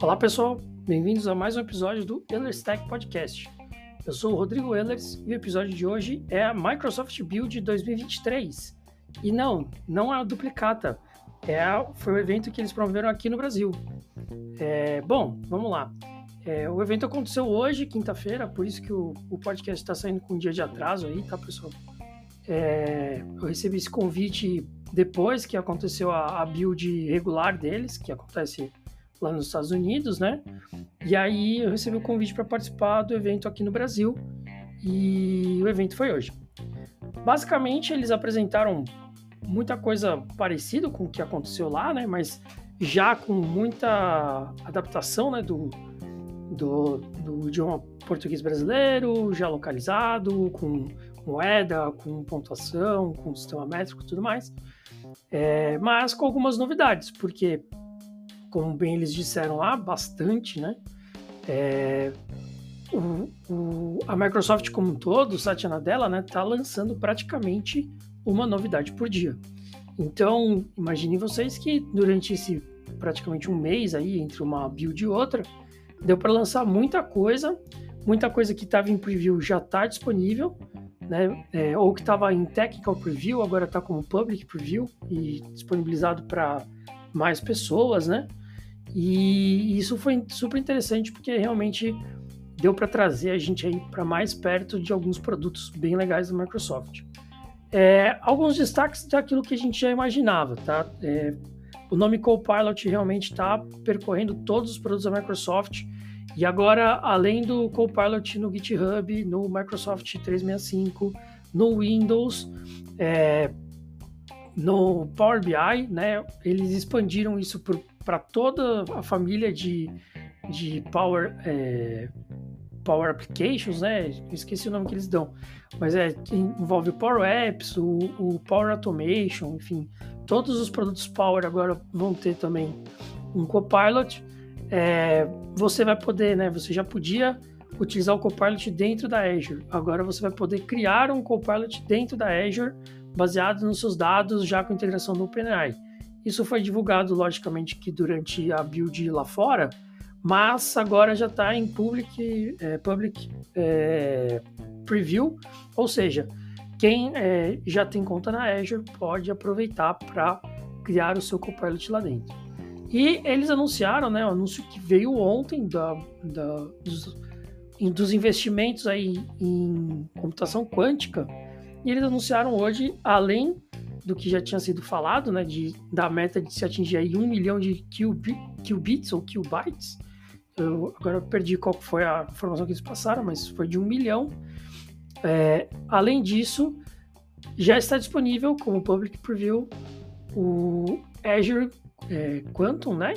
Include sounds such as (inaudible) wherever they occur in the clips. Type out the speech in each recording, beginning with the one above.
Olá pessoal, bem-vindos a mais um episódio do Ehlers Tech Podcast. Eu sou o Rodrigo Ehlers e o episódio de hoje é a Microsoft Build 2023. E não, não é a duplicata, é a, foi o evento que eles promoveram aqui no Brasil. É, bom, vamos lá. É, o evento aconteceu hoje, quinta-feira, por isso que o, o podcast está saindo com um dia de atraso aí, tá pessoal? É, eu recebi esse convite depois que aconteceu a, a build regular deles, que acontece lá nos Estados Unidos, né? E aí eu recebi o convite para participar do evento aqui no Brasil e o evento foi hoje. Basicamente, eles apresentaram muita coisa parecida com o que aconteceu lá, né? Mas já com muita adaptação, né? Do, do, do idioma português brasileiro, já localizado, com moeda, com pontuação, com sistema métrico e tudo mais. É, mas com algumas novidades, porque como bem eles disseram lá, bastante, né? É, o, o, a Microsoft como um todo, o Satya Nadella, né, tá lançando praticamente uma novidade por dia. Então, imaginem vocês que durante esse praticamente um mês aí, entre uma build e outra, deu para lançar muita coisa, muita coisa que estava em preview já está disponível, né? É, ou que estava em technical preview, agora está como public preview e disponibilizado para mais pessoas, né? E isso foi super interessante porque realmente deu para trazer a gente aí para mais perto de alguns produtos bem legais da Microsoft. É, alguns destaques daquilo que a gente já imaginava, tá? É, o nome Copilot realmente está percorrendo todos os produtos da Microsoft e agora, além do Copilot no GitHub, no Microsoft 365, no Windows, é, no Power BI, né, eles expandiram isso toda a família de, de Power, é, Power Applications, né? Eu esqueci o nome que eles dão, mas é envolve o Power Apps, o, o Power Automation, enfim, todos os produtos Power agora vão ter também um Copilot. É, você vai poder, né? Você já podia utilizar o Copilot dentro da Azure. Agora você vai poder criar um Copilot dentro da Azure baseado nos seus dados já com integração no OpenAI. Isso foi divulgado, logicamente, que durante a build lá fora, mas agora já está em public, é, public é, preview, ou seja, quem é, já tem conta na Azure pode aproveitar para criar o seu Copilot lá dentro. E eles anunciaram, né, o anúncio que veio ontem da, da dos, dos investimentos aí em computação quântica, e eles anunciaram hoje, além do que já tinha sido falado, né, de, da meta de se atingir aí um milhão de qubits ou qbytes. Eu agora eu perdi qual foi a informação que eles passaram, mas foi de um milhão. É, além disso, já está disponível como public preview o Azure é, Quantum, né?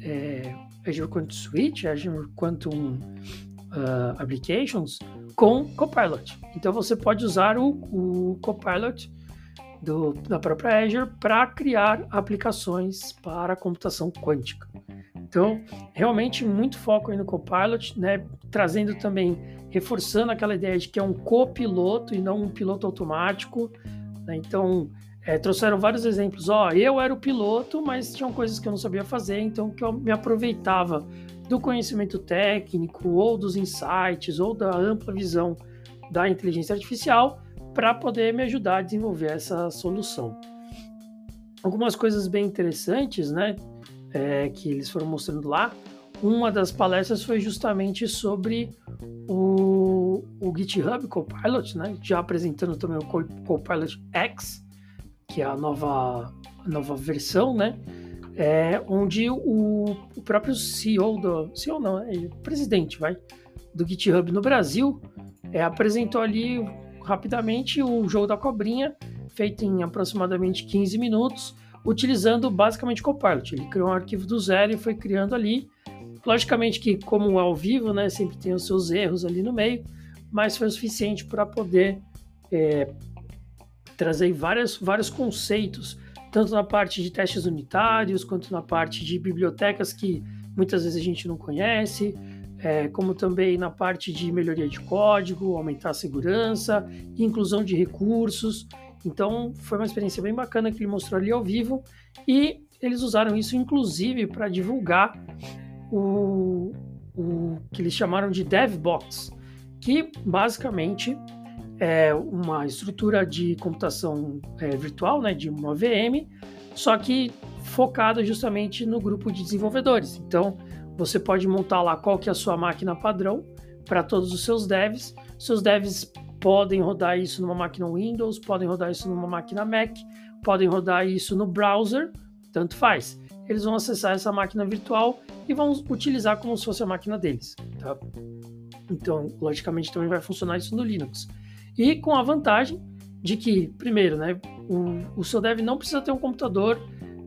É, Azure Quantum Suite, Azure Quantum uh, Applications, com Copilot. Então você pode usar o, o Copilot do, da própria Azure para criar aplicações para computação quântica. Então, realmente muito foco aí no Copilot, né? Trazendo também, reforçando aquela ideia de que é um copiloto e não um piloto automático. Né? Então, é, trouxeram vários exemplos. Ó, eu era o piloto, mas tinham coisas que eu não sabia fazer, então que eu me aproveitava do conhecimento técnico, ou dos insights, ou da ampla visão da inteligência artificial para poder me ajudar a desenvolver essa solução. Algumas coisas bem interessantes, né, é, que eles foram mostrando lá. Uma das palestras foi justamente sobre o, o GitHub Copilot, né, já apresentando também o Copilot X, que é a nova, a nova versão, né, é, onde o, o, próprio CEO do CEO não, é presidente, vai, do GitHub no Brasil, é, apresentou ali rapidamente o jogo da cobrinha, feito em aproximadamente 15 minutos, utilizando basicamente Copilot. Ele criou um arquivo do zero e foi criando ali. Logicamente que, como é ao vivo, né, sempre tem os seus erros ali no meio, mas foi o suficiente para poder é, trazer várias, vários conceitos tanto na parte de testes unitários, quanto na parte de bibliotecas que muitas vezes a gente não conhece, é, como também na parte de melhoria de código, aumentar a segurança, inclusão de recursos. Então, foi uma experiência bem bacana que ele mostrou ali ao vivo e eles usaram isso inclusive para divulgar o, o que eles chamaram de DevBox, que basicamente é uma estrutura de computação é, virtual, né, de uma VM, só que focada justamente no grupo de desenvolvedores. Então, você pode montar lá qual que é a sua máquina padrão para todos os seus devs. Seus devs podem rodar isso numa máquina Windows, podem rodar isso numa máquina Mac, podem rodar isso no browser, tanto faz. Eles vão acessar essa máquina virtual e vão utilizar como se fosse a máquina deles. Tá? Então, logicamente, também vai funcionar isso no Linux. E com a vantagem de que, primeiro, né, o, o seu dev não precisa ter um computador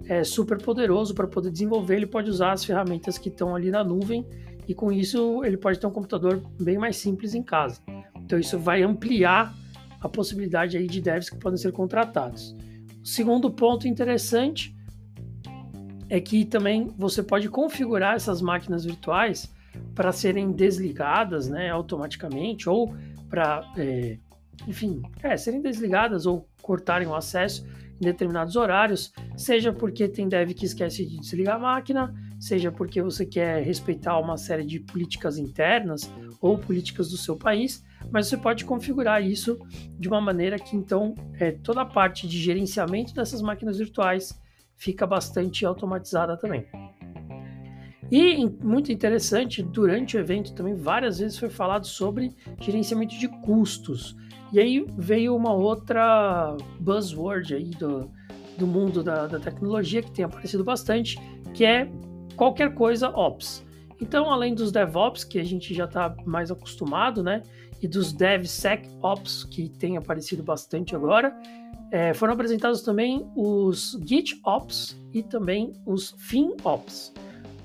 é, super poderoso para poder desenvolver, ele pode usar as ferramentas que estão ali na nuvem e com isso ele pode ter um computador bem mais simples em casa. Então isso vai ampliar a possibilidade aí de devs que podem ser contratados. O segundo ponto interessante é que também você pode configurar essas máquinas virtuais para serem desligadas né, automaticamente ou para, é, enfim, é, serem desligadas ou cortarem o acesso em determinados horários, seja porque tem dev que esquece de desligar a máquina, seja porque você quer respeitar uma série de políticas internas ou políticas do seu país, mas você pode configurar isso de uma maneira que então é, toda a parte de gerenciamento dessas máquinas virtuais fica bastante automatizada também. E muito interessante, durante o evento também várias vezes foi falado sobre gerenciamento de custos. E aí veio uma outra buzzword aí do, do mundo da, da tecnologia que tem aparecido bastante, que é qualquer coisa Ops. Então, além dos DevOps, que a gente já está mais acostumado, né? E dos DevSecOps, que tem aparecido bastante agora, é, foram apresentados também os GitOps e também os FinOps.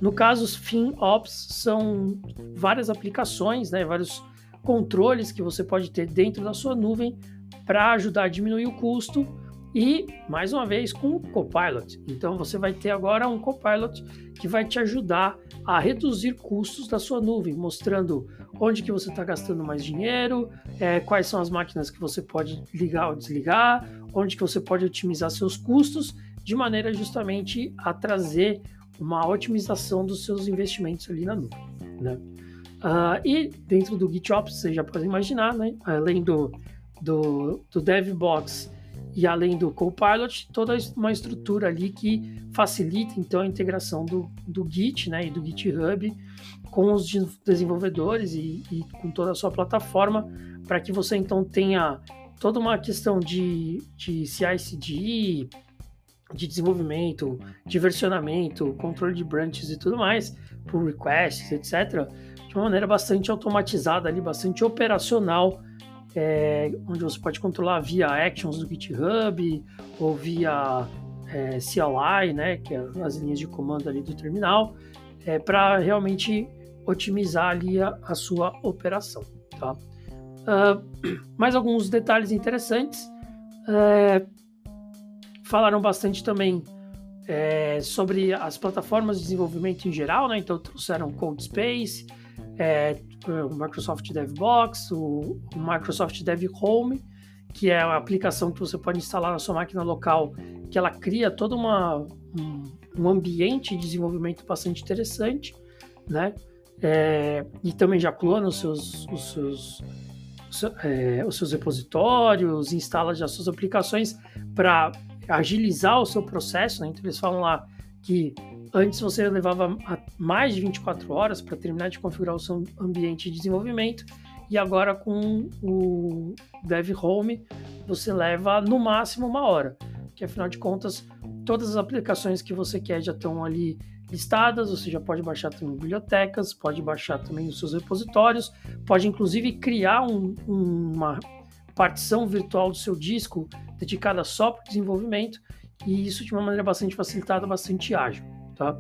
No caso, os FinOps são várias aplicações, né, vários controles que você pode ter dentro da sua nuvem para ajudar a diminuir o custo e, mais uma vez, com o Copilot. Então, você vai ter agora um Copilot que vai te ajudar a reduzir custos da sua nuvem, mostrando onde que você está gastando mais dinheiro, é, quais são as máquinas que você pode ligar ou desligar, onde que você pode otimizar seus custos, de maneira justamente a trazer uma otimização dos seus investimentos ali na nuvem. Né? Uh, e dentro do GitOps, você já pode imaginar, né? além do, do, do DevBox e além do Copilot, toda uma estrutura ali que facilita então a integração do, do Git né? e do GitHub com os desenvolvedores e, e com toda a sua plataforma para que você então tenha toda uma questão de, de CI/CD, de desenvolvimento, de versionamento, controle de branches e tudo mais, por requests, etc., de uma maneira bastante automatizada ali, bastante operacional, é, onde você pode controlar via actions do GitHub ou via é, CLI, né, que é as linhas de comando ali do terminal, é, para realmente otimizar ali a, a sua operação, tá? Uh, (clears throat) mais alguns detalhes interessantes. É, falaram bastante também é, sobre as plataformas de desenvolvimento em geral, né? Então trouxeram CodeSpace, é, o Microsoft DevBox, o, o Microsoft Dev Home, que é a aplicação que você pode instalar na sua máquina local, que ela cria todo uma, um, um ambiente de desenvolvimento bastante interessante, né? É, e também já clona os seus, os seus, os seus repositórios, instala já suas aplicações para agilizar o seu processo, né? Então eles falam lá que antes você levava mais de 24 horas para terminar de configurar o seu ambiente de desenvolvimento e agora com o Dev Home você leva no máximo uma hora, que afinal de contas todas as aplicações que você quer já estão ali listadas, você já pode baixar também bibliotecas, pode baixar também os seus repositórios, pode inclusive criar um, uma partição virtual do seu disco dedicada só para desenvolvimento, e isso de uma maneira bastante facilitada, bastante ágil, tá?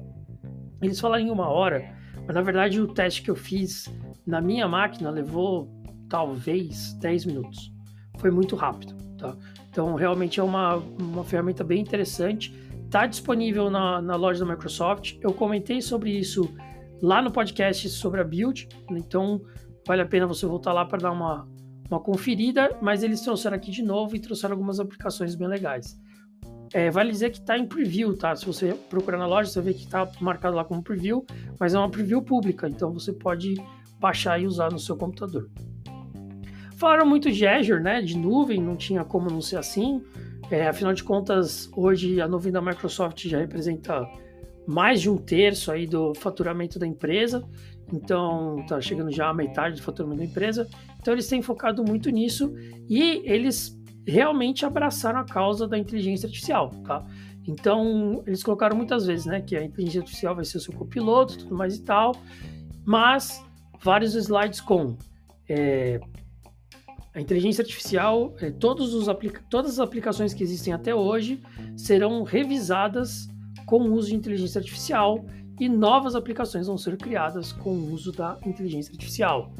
Eles falaram em uma hora, mas na verdade o teste que eu fiz na minha máquina levou talvez 10 minutos. Foi muito rápido, tá? Então realmente é uma, uma ferramenta bem interessante. Está disponível na, na loja da Microsoft. Eu comentei sobre isso lá no podcast sobre a build, então vale a pena você voltar lá para dar uma, uma conferida, mas eles trouxeram aqui de novo e trouxeram algumas aplicações bem legais. é, vale dizer que está em preview, tá? Se você procurar na loja, você vê que está marcado lá como preview, mas é uma preview pública, então você pode baixar e usar no seu computador. Falaram muito de Azure, né? De nuvem, não tinha como não ser assim. É, afinal de contas, hoje a nuvem da Microsoft já representa mais de um terço aí do faturamento da empresa, então tá chegando já a metade do faturamento da empresa. Então eles têm focado muito nisso e eles realmente abraçaram a causa da inteligência artificial, tá? Então, eles colocaram muitas vezes, né, que a inteligência artificial vai ser o seu copiloto, tudo mais e tal, mas vários slides com é, a inteligência artificial, é, todos os todas as aplicações que existem até hoje serão revisadas com o uso de inteligência artificial e novas aplicações vão ser criadas com o uso da inteligência artificial.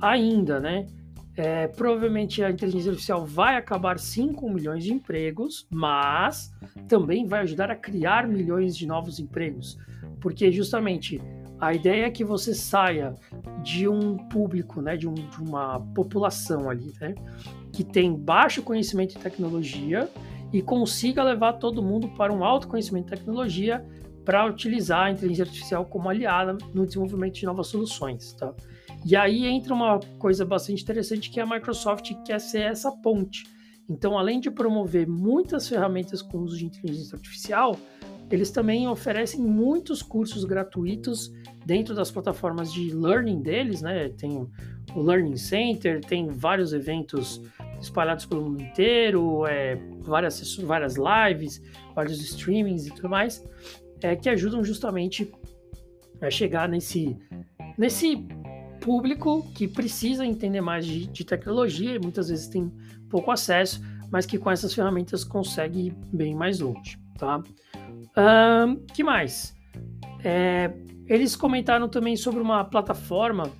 Ainda, né? É, provavelmente a inteligência artificial vai acabar sim com milhões de empregos, mas também vai ajudar a criar milhões de novos empregos, porque justamente a ideia é que você saia de um público, né, de, um, de uma população ali, né, que tem baixo conhecimento em tecnologia e consiga levar todo mundo para um alto conhecimento em tecnologia para utilizar a inteligência artificial como aliada no desenvolvimento de novas soluções, tá? E aí entra uma coisa bastante interessante que a Microsoft quer ser essa ponte. Então, além de promover muitas ferramentas com uso de inteligência artificial, eles também oferecem muitos cursos gratuitos dentro das plataformas de learning deles, né? Tem o Learning Center, tem vários eventos espalhados pelo mundo inteiro, é, várias, várias lives, vários streamings e tudo mais, é, que ajudam justamente a chegar nesse, nesse público que precisa entender mais de, de tecnologia e muitas vezes tem pouco acesso, mas que com essas ferramentas consegue ir bem mais longe, tá? Um, que mais? É, eles comentaram também sobre uma plataforma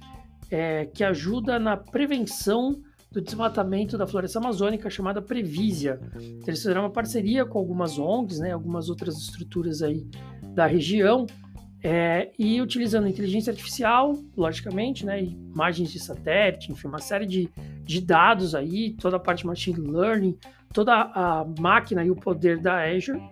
é, que ajuda na prevenção do desmatamento da floresta amazônica chamada Previsia. Eles fizeram uma parceria com algumas ONGs, né, algumas outras estruturas aí da região, é, e utilizando inteligência artificial, logicamente, né, imagens de satélite, enfim, uma série de, de dados aí, toda a parte de machine learning, toda a máquina e o poder da Azure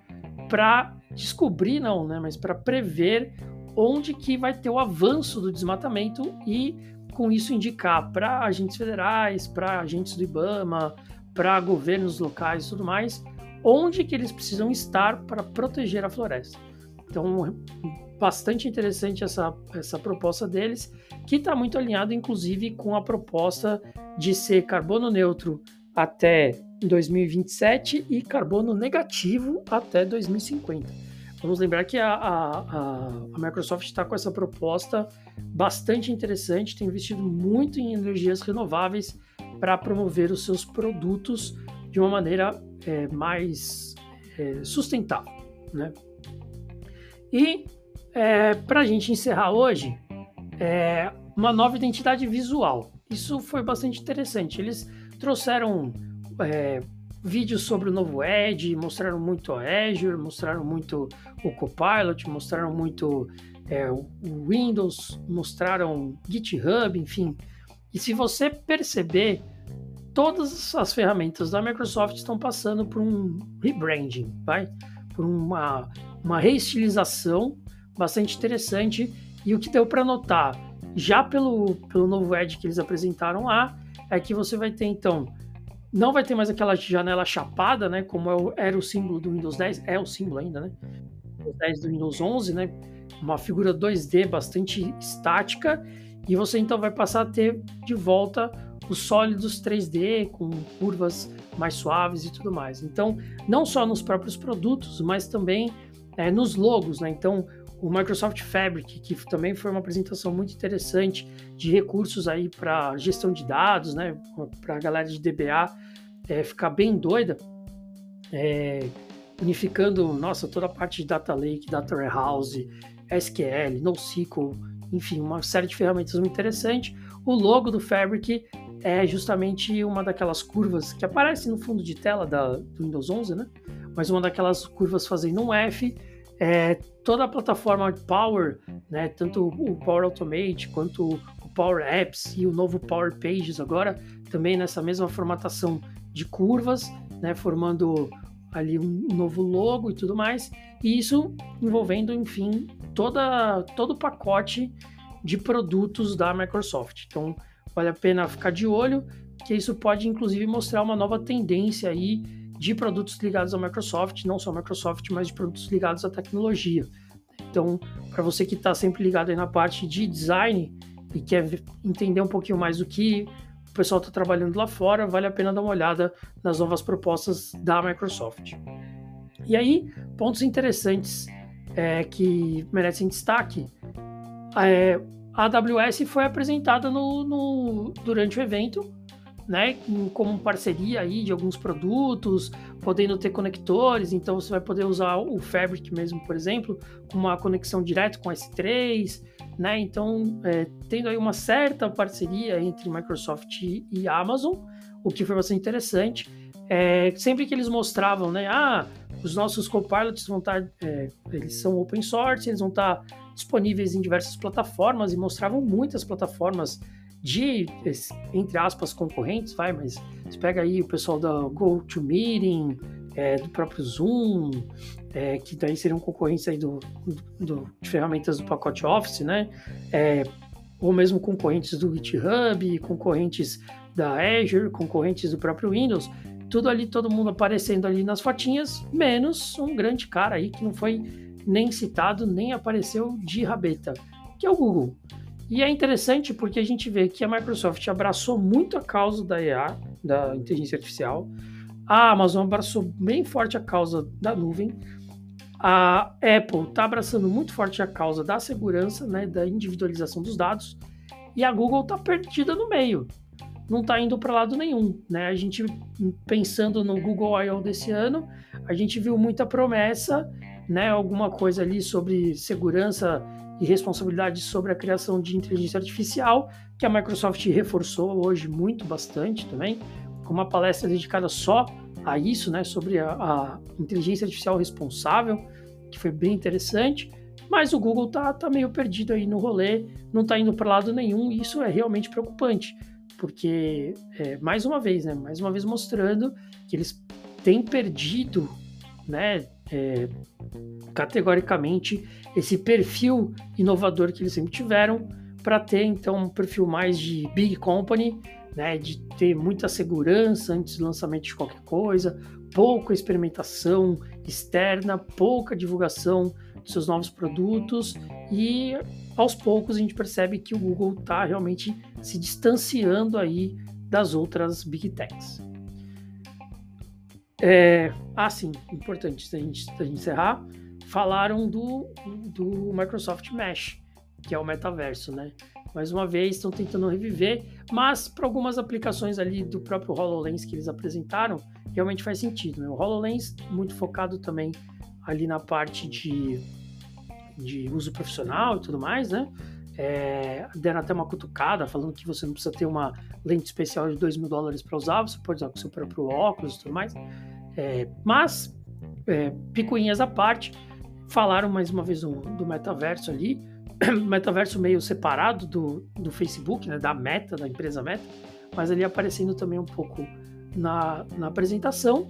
para descobrir, não, né, mas para prever onde que vai ter o avanço do desmatamento e com isso indicar para agentes federais, para agentes do IBAMA, para governos locais e tudo mais, onde que eles precisam estar para proteger a floresta. Então, bastante interessante essa, essa proposta deles, que está muito alinhado, inclusive, com a proposta de ser carbono neutro até 2027 e carbono negativo até 2050. Vamos lembrar que a, a, a Microsoft está com essa proposta bastante interessante, tem investido muito em energias renováveis para promover os seus produtos de uma maneira é, mais é, sustentável. Né? E é, para a gente encerrar hoje, é, uma nova identidade visual. Isso foi bastante interessante. Eles trouxeram é, vídeos sobre o novo Edge, mostraram muito a Azure, mostraram muito o Copilot, mostraram muito é, o Windows, mostraram GitHub, enfim. E se você perceber, todas as ferramentas da Microsoft estão passando por um rebranding, vai? Por uma, uma reestilização bastante interessante. E o que deu para notar, já pelo, pelo novo Edge que eles apresentaram lá, é que você vai ter então. Não vai ter mais aquela janela chapada, né? Como é era o símbolo do Windows 10, é o símbolo ainda, né? Windows 10 do Windows 11, né? Uma figura 2D bastante estática. E você então vai passar a ter de volta os sólidos 3D com curvas mais suaves e tudo mais. Então, não só nos próprios produtos, mas também é, nos logos, né? Então, o Microsoft Fabric, que também foi uma apresentação muito interessante de recursos aí para gestão de dados, né, para a galera de DBA é, ficar bem doida, é, unificando, nossa, toda a parte de Data Lake, Data Warehouse, SQL, NoSQL, enfim, uma série de ferramentas muito interessante. O logo do Fabric é justamente uma daquelas curvas que aparece no fundo de tela da, do Windows 11, né? Mas uma daquelas curvas fazendo um F é, toda a plataforma Power, né, tanto o Power Automate quanto o Power Apps e o novo Power Pages agora, também nessa mesma formatação de curvas, né, formando ali um novo logo e tudo mais, e isso envolvendo, enfim, toda, todo o pacote de produtos da Microsoft. Então, vale a pena ficar de olho, que isso pode inclusive mostrar uma nova tendência aí de produtos ligados à Microsoft, não só Microsoft, mas de produtos ligados à tecnologia. Então, para você que está sempre ligado aí na parte de design e quer entender um pouquinho mais do que o pessoal está trabalhando lá fora, vale a pena dar uma olhada nas novas propostas da Microsoft. E aí, pontos interessantes é, que merecem destaque. É, a AWS foi apresentada no, no, durante o evento né, como parceria aí de alguns produtos, podendo ter conectores, então você vai poder usar o Fabric mesmo, por exemplo, com uma conexão direta com S3, né, então é, tendo aí uma certa parceria entre Microsoft e Amazon, o que foi bastante interessante. É, sempre que eles mostravam, né, ah, os nossos copilots vão estar, é, eles são open source, eles vão estar disponíveis em diversas plataformas e mostravam muitas plataformas de, entre aspas, concorrentes, vai, mas você pega aí o pessoal da GoToMeeting, é, do próprio Zoom, é, que daí seriam concorrentes aí do, do, de ferramentas do pacote Office, né? É, ou mesmo concorrentes do GitHub, concorrentes da Azure, concorrentes do próprio Windows, tudo ali, todo mundo aparecendo ali nas fotinhas, menos um grande cara aí que não foi nem citado, nem apareceu de rabeta, que é o Google. E é interessante porque a gente vê que a Microsoft abraçou muito a causa da EA, da inteligência artificial. A Amazon abraçou bem forte a causa da nuvem. A Apple está abraçando muito forte a causa da segurança, né, da individualização dos dados. E a Google está perdida no meio. Não está indo para lado nenhum. Né? A gente, pensando no Google I.O. desse ano, a gente viu muita promessa, né, alguma coisa ali sobre segurança e responsabilidade sobre a criação de inteligência artificial, que a Microsoft reforçou hoje muito bastante também, com uma palestra dedicada só a isso, né, sobre a, a inteligência artificial responsável, que foi bem interessante. Mas o Google tá, tá meio perdido aí no rolê, não tá indo para lado nenhum, e isso é realmente preocupante, porque, é, mais uma vez, né, mais uma vez mostrando que eles têm perdido, né, é, categoricamente esse perfil inovador que eles sempre tiveram para ter então um perfil mais de big company, né, de ter muita segurança antes do lançamento de qualquer coisa, pouca experimentação externa, pouca divulgação dos seus novos produtos e aos poucos a gente percebe que o Google está realmente se distanciando aí das outras big techs. É, ah, sim, importante da gente, da gente encerrar. Falaram do, do Microsoft Mesh, que é o metaverso, né? Mais uma vez, estão tentando reviver, mas para algumas aplicações ali do próprio HoloLens que eles apresentaram, realmente faz sentido. Né? O HoloLens, muito focado também ali na parte de, de uso profissional e tudo mais, né? É, deram até uma cutucada falando que você não precisa ter uma lente especial de 2 mil dólares para usar, você pode usar com seu próprio óculos e tudo mais. É, mas, é, picuinhas à parte, falaram mais uma vez do, do metaverso ali, (clears throat) metaverso meio separado do, do Facebook, né, da Meta, da empresa Meta, mas ali aparecendo também um pouco na, na apresentação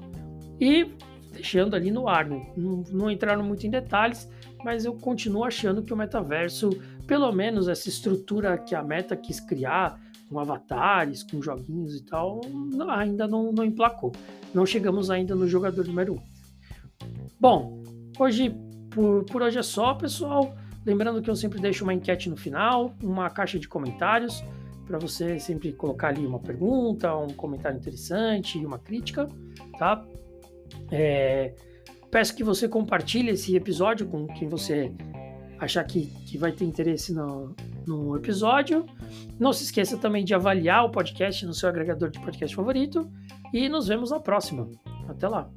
e deixando ali no ar. Né? Não, não entraram muito em detalhes, mas eu continuo achando que o metaverso, pelo menos essa estrutura que a Meta quis criar, com avatares, com joguinhos e tal, ainda não, não emplacou. Não chegamos ainda no jogador número 1. Um. Bom, hoje por, por hoje é só, pessoal. Lembrando que eu sempre deixo uma enquete no final, uma caixa de comentários, para você sempre colocar ali uma pergunta, um comentário interessante, uma crítica, tá? É, peço que você compartilhe esse episódio com quem você achar que, que vai ter interesse no, no episódio. Não se esqueça também de avaliar o podcast no seu agregador de podcast favorito. E nos vemos na próxima. Até lá!